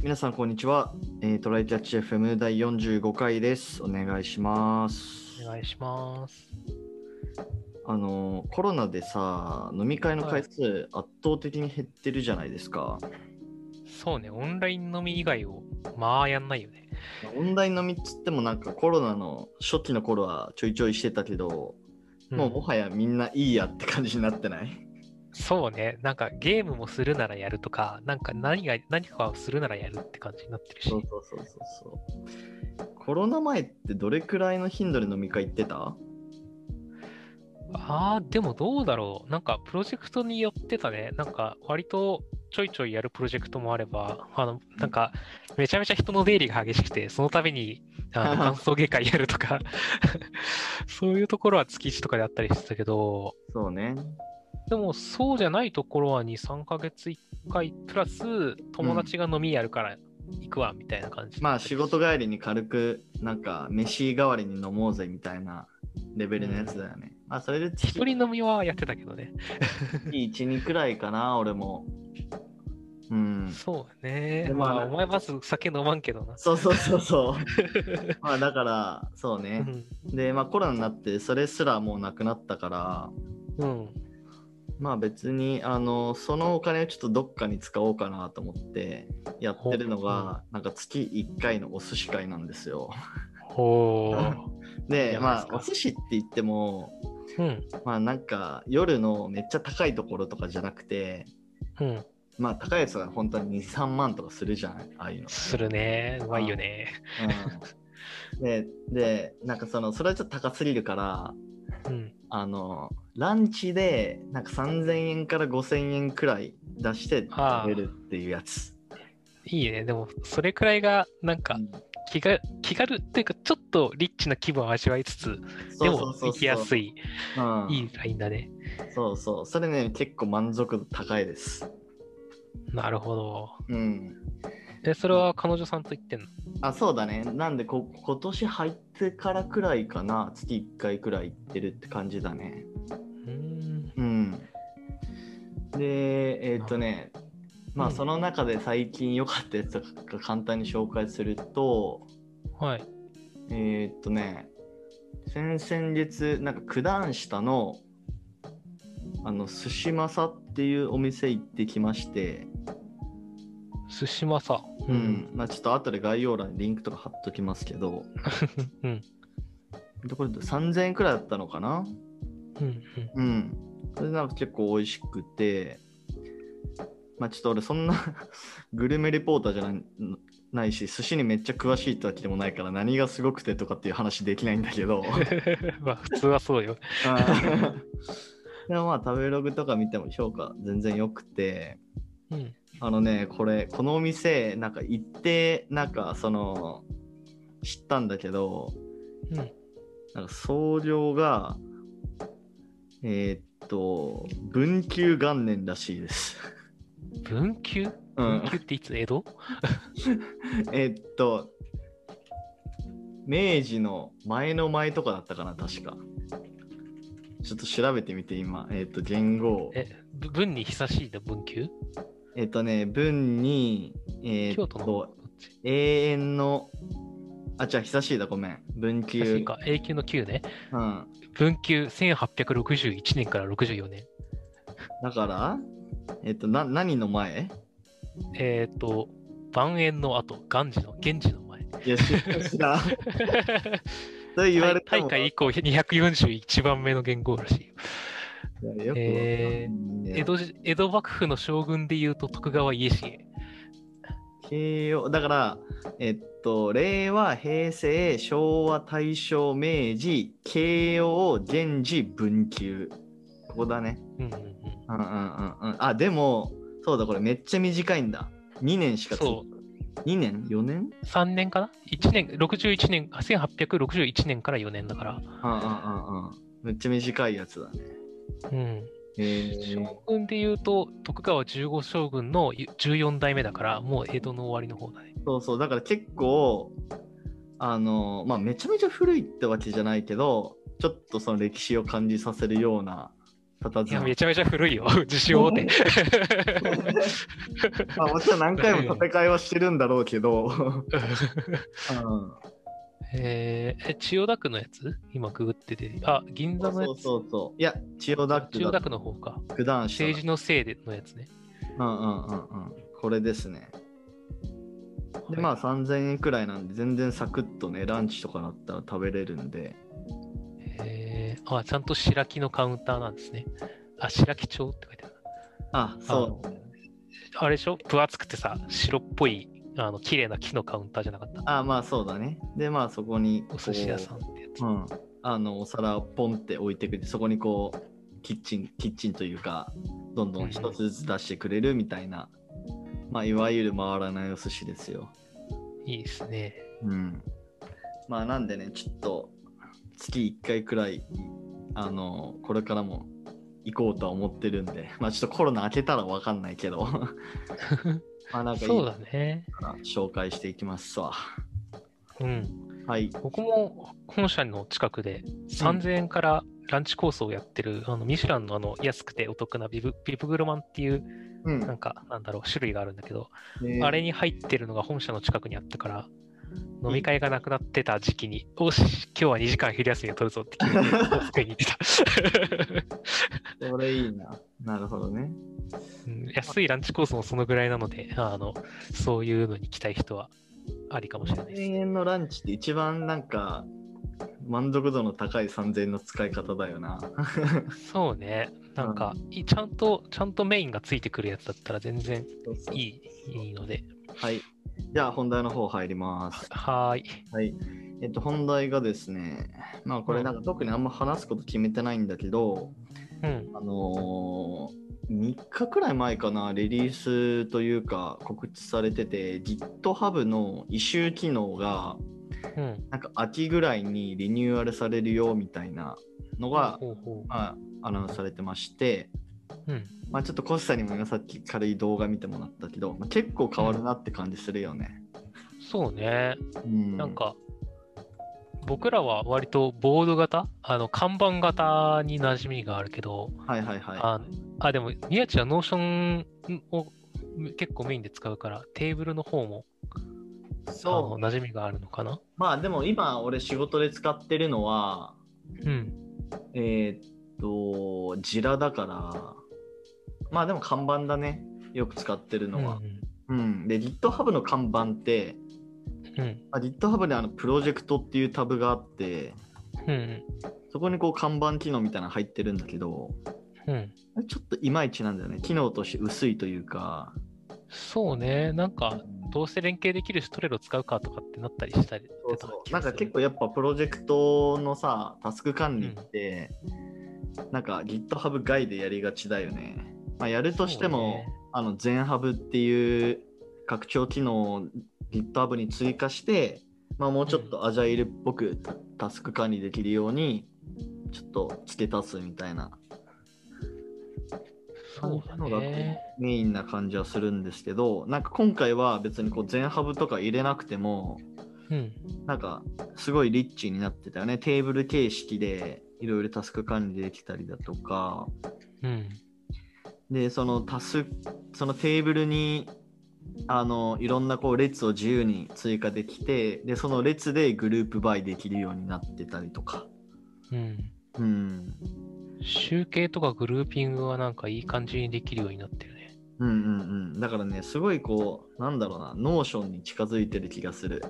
はい、皆さんこんにちは。えー、トライキャッチ FM 第45回です。お願いします。お願いします。あのーコロナでさ、飲み会の回数圧倒的に減ってるじゃないですか。そうね、オンライン飲み以外をまあやんないよね。オンライン飲みっつってもなんかコロナの初期の頃はちょいちょいしてたけど、うんもうもはやみんないいやって感じになってない？そうね、なんかゲームもするならやるとか、なんか何が何かをするならやるって感じになってるしそ。うそうそうそうそう。コロナ前ってどれくらいの頻度で飲み会行ってた？ああ、でもどうだろう。なんかプロジェクトによってたね。なんか割とちょいちょいやるプロジェクトもあれば、あの、なんかめちゃめちゃ人の出入りが激しくて、その度にあの 歓送迎会やるとか、そういうところは月1とかであったりしてたけど、そうね。でもそうじゃないところは2、3ヶ月1回プラス友達が飲みやるから行くわみたいな感じ。まあ仕事帰りに軽くなんか飯代わりに飲もうぜみたいなレベルのやつだよね。まあそれで月一人飲みはやってたけどね。1、2くらいかな、俺も。うん。そうね。でまあまあ、お前まず酒飲まんけどな。そうそうそうそう。まあだから、そううね。ん。で、まあコロナになってそれすらもうなくなったから、うん。まあ別にあのそのお金をちょっとどっかに使おうかなと思ってやってるのが、なんか月1回のお寿司会なんですよ。ほー。いいで、まあお寿司って言っても、うん。まあなんか夜のめっちゃ高いところとかじゃなくて、うん。まあ高いやつは本当に2、3万とかするじゃない？ああいうの。するね。うまいよね。うん、で、で、なんかその、それはちょっと高すぎるから、うん。あの、ランチでなんか3000円から5000円くらい出して食べるっていうやつ。いいね。でも、それくらいが、なんかうん気が、気軽っていうか、ちょっとリッチな気分を味わいつつ、でも行きやすい。い、うん、いいラインだね。そうそう。それね、結構満足度高いです。なるほど。うん。え、それは彼女さんと言ってんの？あ、そうだね。なんでこ、今年入ってからくらいかな。月1回くらい行ってるって感じだね。で、えーっとね、まあうんその中で最近良かったやつとか簡単に紹介すると、はい。えーっとね、先々月、なんか九段下の、あの、寿司まさっていうお店行ってきまして、寿司まさ。う。ん、まあちょっと後で概要欄にリンクとか貼っときますけど、うん。ところで3000円くらいだったのかな？うん。うん。それなんか結構美味しくて、まあちょっと俺そんな グルメレポーターじゃないないし、寿司にめっちゃ詳しいってわけでもないから何がすごくてとかっていう話できないんだけど。まあ、普通はそうよ。でもまあ食べログとか見ても評価全然良くて、うん。あのね、これ、このお店、なんか行って、なんかその、知ったんだけど、うん。なんか創業が、えーっと、文久元年らしいです。文久？うん文久っていつ？江戸？えーっと、明治の前の前とかだったかな、確か。ちょっと調べてみて、今。えーっと、元号。え、ぶ文に久しいの文久？えーっとね、文に、えーっと、永遠の、あ、じゃあ、久しいだ、ごめん。文久。か。永久の久ね。うん。文久1861年から64年。だから、えーっと、な、何の前？えっ、と、晩円の後、元治の、源氏の前。いや、知らん。と言われても。大会以降241番目の元号らしいよ。いえね江戸時江戸幕府の将軍でいうと徳川家重。慶応だから、えっと、令和、平成、昭和、大正、明治、慶応、源氏、文久。ここだね。うんうんうん。うんうんうんうん。あ、でも、そうだ、これめっちゃ短いんだ。2年しかつそ2年 ?4 年？3年かな ?1 年、61年、1861年から4年だから。うんうんうんうん。めっちゃ短いやつだね。うん。将軍でいうと、徳川15将軍の14代目だから、もう江戸の終わりの方だね。そうそう、だから結構、あの、まあ、めちゃめちゃ古いってわけじゃないけど、ちょっとその歴史を感じさせるようなたずいや、めちゃめちゃ古いよ。自主大手。まあ、もちろん何回も建て替えはしてるんだろうけど、うん、えー、え、千代田区のやつ？今くぐってて。あ、銀座のやつ。そうそうそう。いや、千代田区千代田区の方か。九段下だ政治のせいでのやつね。うんうんうんうん。これですね。で、はいまあ3000円くらいなんで、全然サクッとね、ランチとかだったら食べれるんで、えー、あ、ちゃんと白木のカウンターなんですね。あ、白木町って書いてある。あ、そう。あれでしょ？分厚くてさ、白っぽい、あの、綺麗な木のカウンターじゃなかった？あ、まあそうだね。で、まあそこに、お寿司屋さんってやつ。こう。うん。あの、お皿ポンって置いてくれて、そこにこう、キッチン、キッチンというか、どんどん一つずつ出してくれるみたいな、まあいわゆる回らないお寿司ですよ。いいですね。うん。まあなんでね、ちょっと月1回くらい、あの、これからも行こうとは思ってるんで、まあちょっとコロナ明けたらわかんないけど、まあなんかいいそうだね。紹介していきますわ。うん。はい。僕も本社の近くで3000円からランチコースをやってる、あのミシュランのあの安くてお得なビブビブグルマンっていううんなんかなんだろう種類があるんだけど、ねあれに入ってるのが本社の近くにあったから飲み会がなくなってた時期に、おし、今日は2時間昼休みを取るぞって決めて、机に行ってた。それいいな。なるほどね。うん安いランチコースもそのぐらいなので、あの、そういうのに来たい人はありかもしれないです。1000円のランチって一番なんか満足度の高い3000円の使い方だよな。そうね。なんか、いちゃんと、ちゃんとメインがついてくるやつだったら全然いい、いいので。はい。じゃあ本題の方入ります。はーい。はい。えっと、本題がですね、まあこれなんか特にあんま話すこと決めてないんだけど、うん。あのー3日くらい前かな、リリースというか告知されてて、GitHub の異臭機能が、うん。なんか秋ぐらいにリニューアルされるよみたいなのが、まあ、アナウンスされてまして、う。うん。まあ、ちょっとコスさんにも今さっき軽い動画見てもらったけど、まあ、結構変わるなって感じするよね。そうね。うん、なんか、僕らは割とボード型？あの、看板型に馴染みがあるけど、はいはいはい。ああ、でも、宮地は Notion を結構メインで使うから、テーブルの方もあそうの馴染みがあるのかな？まあでも今俺仕事で使ってるのは、うん。えーっと、 Jira だから、まあでも看板だね。よく使ってるのは。うん。で、GitHub の看板って、うん。あ、GitHub であのプロジェクトっていうタブがあって、うん。そこにこう看板機能みたいなの入ってるんだけど、うん。ちょっといまいちなんだよね。機能として薄いというか。そうね。なんか、どうせ連携できるし、トレロ使うかとかってなったりしたりそうそうなんか結構やっぱプロジェクトのさ、タスク管理って、なんか GitHub 外でやりがちだよね。まあ、やるとしても、あの全ハブっていう拡張機能を GitHub に追加して、まあ、もうちょっとアジャイルっぽくタタスク管理できるようにちょっと付け足すみたいなそうだのがね。メインな感じはするんですけどなんか今回は別にこう全ハブとか入れなくてもうん。なんかすごいリッチになってたよねテーブル形式でいろいろタスク管理できたりだとかうん。でそのタスそのテーブルにあのいろんなこう列を自由に追加できてでその列で group by できるようになってたりとかうん。うん集計とかグルーピングはなんかいい感じにできるようになってるね。うんうんうんだからねすごいこうなんだろうな Notion に近づいてる気がする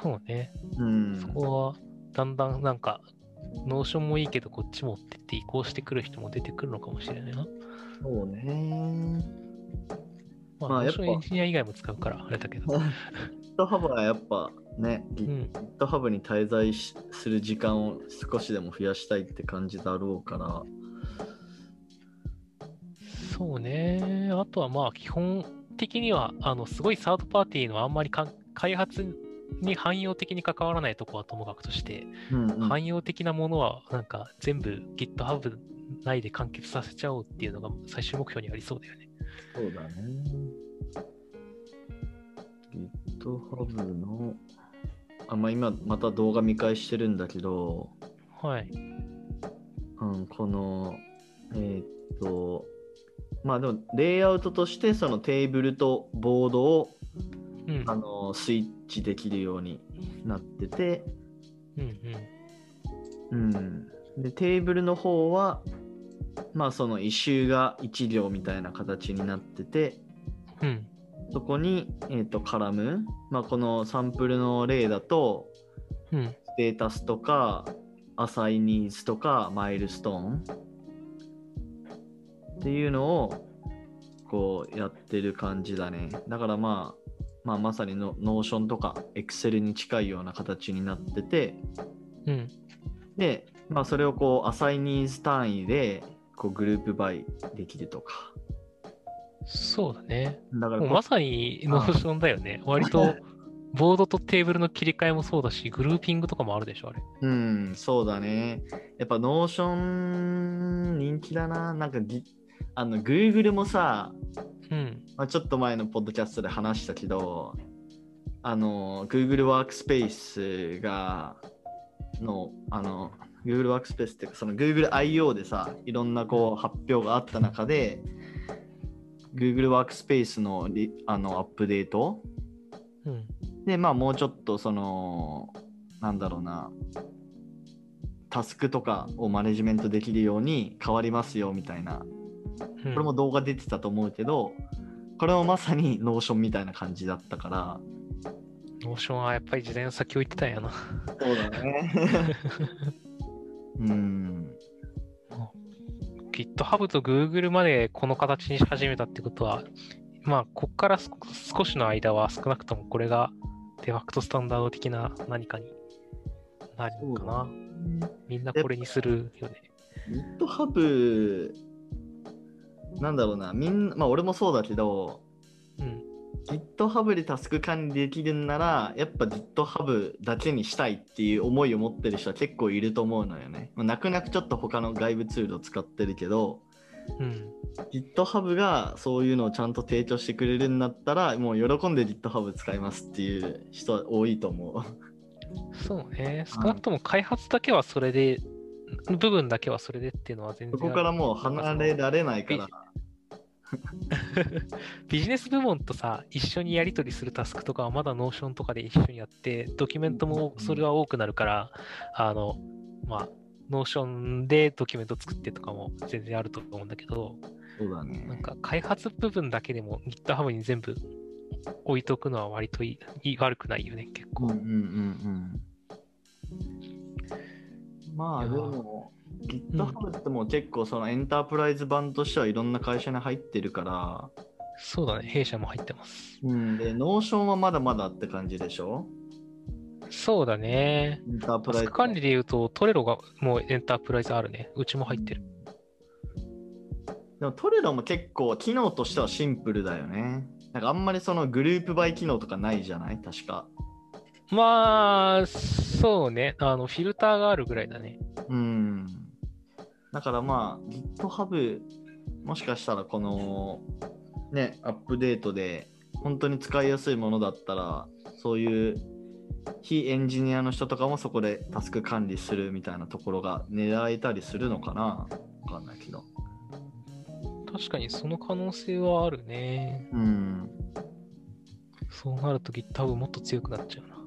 そうね。うんそこはだんだんなんか、 Notion もいいけど、こっちもってって移行してくる人も出てくるのかもしれないな。そうねまあ、まあやっぱエンジニア以外も使うから、あれだけど。GitHub はやっぱね、うん。GitHub に滞在しする時間を少しでも増やしたいって感じだろうからそうね。あとはまあ、基本的には、あの、すごいサードパーティーのあんまりかん開発に汎用的に関わらないとこはともかくとして、うんうん汎用的なものはなんか全部 GitHub 内で完結させちゃおうっていうのが最終目標にありそうだよね。そうだね。GitHub の、あ、まあ、今また動画見返してるんだけど、はい。うん、このえーっと、まあでも、レイアウトとして、そのテーブルとボードを、うん。あのスイッチできるようになってて、うんうん。うん。で、テーブルの方は、まあその一周が1行みたいな形になってて、うん。そこに、えー、とカラム、まあ、このサンプルの例だと、うん。ステータスとか、アサイニーズとか、マイルストーンっていうのをこうやってる感じだね。だからまあ、まあ、まさにの Notion とか Excel に近いような形になってて、うん。で、まあ、それをこう assignees 単位でこう group by できるとか。そうだね。だからまさにノーションだよね。割と、ボードとテーブルの切り替えもそうだし、グルーピングとかもあるでしょ、あれ。うん、そうだね。やっぱ Notion 人気だな。なんかぎあの Google もさ、うん。まあ、ちょっと前のポッドキャストで話したけど、あの Google ワークスペースがのあの Google ワークスペースっていうかその Google I.O. でさいろんなこう発表があった中で Google ワークスペースのリあのアップデートうん。でまあもうちょっとそのなんだろうなタスクとかをマネジメントできるように変わりますよみたいなうんこれも動画出てたと思うけどこれもまさに Notion みたいな感じだったから Notion はやっぱり時代の先を行ってたんやな。そうだね うん。GitHub と Google までこの形にし始めたってことは、まあ、こっからす少しの間は少なくともこれがデファクトスタンダード的な何かになるのかな。みんなこれにするよね。GitHub、なんだろうな、みんな、まあ俺もそうだけど、うん。GitHub でタスク管理できるんなら、やっぱ GitHub だけにしたいっていう思いを持ってる人は結構いると思うのよね。まあ、泣く泣くちょっと他の外部ツールを使ってるけど、うん。GitHub がそういうのをちゃんと提供してくれるんだったら、もう喜んで GitHub 使いますっていう人は多いと思う。そうね。少なくとも開発だけはそれで、部分だけはそれでっていうのは全然。そこからもう離れられないから。ビジネス部門とさ、一緒にやり取りするタスクとかはまだ Notion とかで一緒にやって、ドキュメントもそれは多くなるから、あの、まあ、Notion でドキュメント作ってとかも全然あると思うんだけど、そうだね。なんか開発部分だけでも GitHub に全部置いとくのは割といいいい悪くないよね、結構。うんうんうんうん。まあでも、GitHub ってもう結構そのエンタープライズ版としてはいろんな会社に入ってるから、そうだね、弊社も入ってます。うん、で、Notion はまだまだって感じでしょ？そうだね。エンタープライズ。管理で言うと、トレロがもうエンタープライズあるね。うちも入ってる。でもトレロも結構機能としてはシンプルだよね。なんかあんまりそのグループバイ機能とかないじゃない？確か。まあ、そうね。あの、フィルターがあるぐらいだね。うん。だからまあ GitHub もしかしたらこのね、アップデートで本当に使いやすいものだったらそういう非エンジニアの人とかもそこでタスク管理するみたいなところが狙えたりするのかなわかんないけど。確かにその可能性はあるね。うん。そうなると GitHub もっと強くなっちゃうな。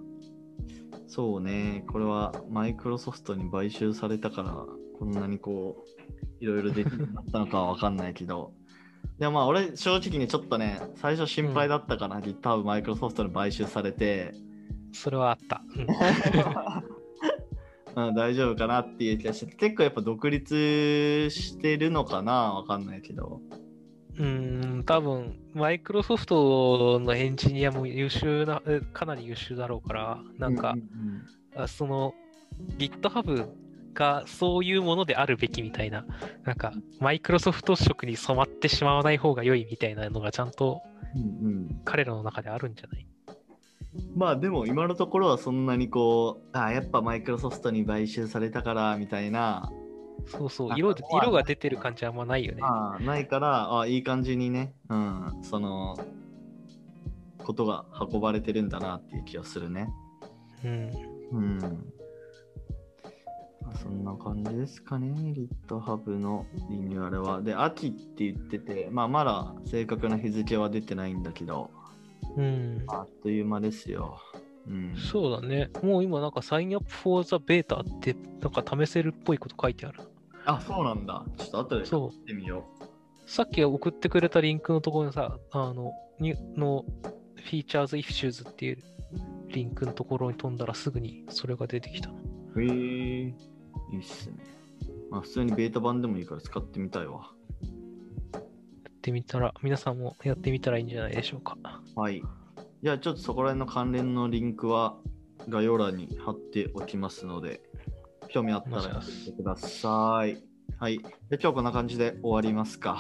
そうね。これはマイクロソフトに買収されたからこんなにこういろいろできるようになったのかはわかんないけど。でもまあ俺正直にちょっとね最初心配だったかな、GitHub マイクロソフトに買収されて、それはあった。うん うん、大丈夫かなっていう気がして結構やっぱ独立してるのかなわかんないけどうーん、多分、マイクロソフトのエンジニアも優秀な、えかなり優秀だろうから、なんかう、ん。あその GitHub がそういうものであるべきみたいな、なんか、マイクロソフト色に染まってしまわない方が良いみたいなのがちゃんとうんうん。彼らの中であるんじゃない？まあでも今のところはそんなにこうあやっぱマイクロソフトに買収されたからみたいなそうそう色色が出てる感じはあんまないよね。あないからあいい感じにね、うん、そのことが運ばれてるんだなっていう気がするね。うん。うん。まあそんな感じですかね、GitHub のリニューアルは。で、秋って言ってて、まあ、まだ正確な日付は出てないんだけど、うん。あっという間ですよ。うん。そうだね。もう今なんか Sign up for the beta ってなんか試せるっぽいこと書いてある。あ、そうなんだ。ちょっと後でそう見てみよさっき送ってくれたリンクのところにさ、あの、にの Features Issues っていうリンクのところに飛んだらすぐにそれが出てきた。やう。へえいいっすね。まあ、普通にベータ版でもいいから使ってみたいわ。ってみたら、皆さんもやってみたらいいんじゃないでしょうか。はい。じゃあ、ちょっとそこら辺の関連のリンクは概要欄に貼っておきますので、興味あったらやってください。はい。で、今日こんな感じで終わりますか。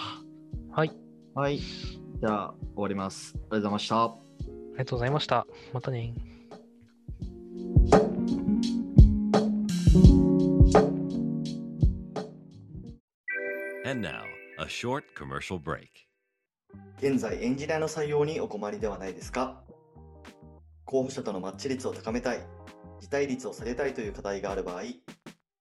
はい。はい。じゃあ、終わります。ありがとうございました。ありがとうございました。またね。And now, a short commercial break. 現在エンジニアの採用にお困りではないですか候補者とのマッチ率を高めたい、辞退率を下げたいという課題がある場合、